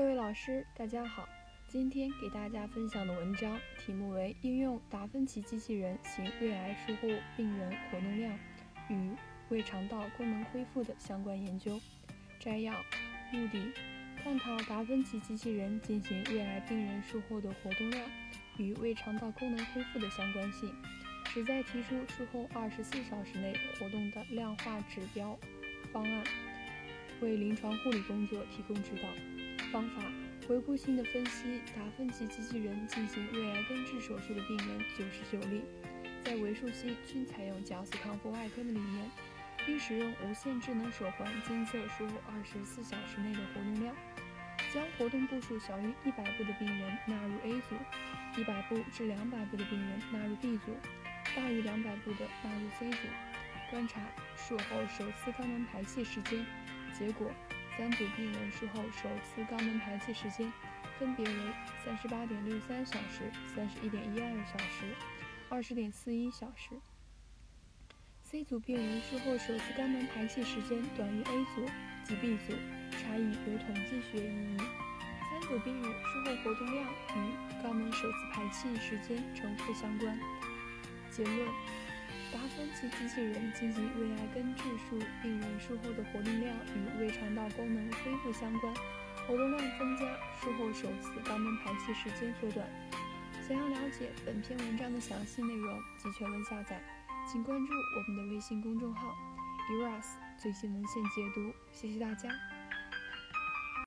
各位老师，大家好。今天给大家分享的文章题目为《应用达芬奇机器人行胃癌术后病人活动量与胃肠道功能恢复的相关研究》。摘要：目的，探讨达芬奇机器人进行胃癌病人术后的活动量与胃肠道功能恢复的相关性，旨在提出术后二十四小时内活动的量化指标方案，为临床护理工作提供指导。方法：回顾性的分析达芬奇机器人进行胃癌根治手术的病人九十九例，在为数期均采用绞死康复外科的理念，并使用无线智能手环监测术后二十四小时内的活动量。将活动步数小于一百步的病人纳入 A 组，一百步至两百步的病人纳入 B 组，大于两百步的纳入 C 组。观察术后首次肛门排气时间，结果。三组病人术后首次肛门排气时间分别为三十八点六三小时、三十一点一二小时、二十点四一小时。C 组病人术后首次肛门排气时间短于 A 组及 B 组，差异有统计学意义。三组病人术后活动量与肛门首次排气时间呈负相关。结论。达芬奇机器人进行胃癌根治术病人术后的活动量与胃肠道功能恢复相关，活动量增加，术后首次肛门排气时间缩短。想要了解本篇文章的详细内容及全文下载，请关注我们的微信公众号 “eras 最新文献解读”。谢谢大家。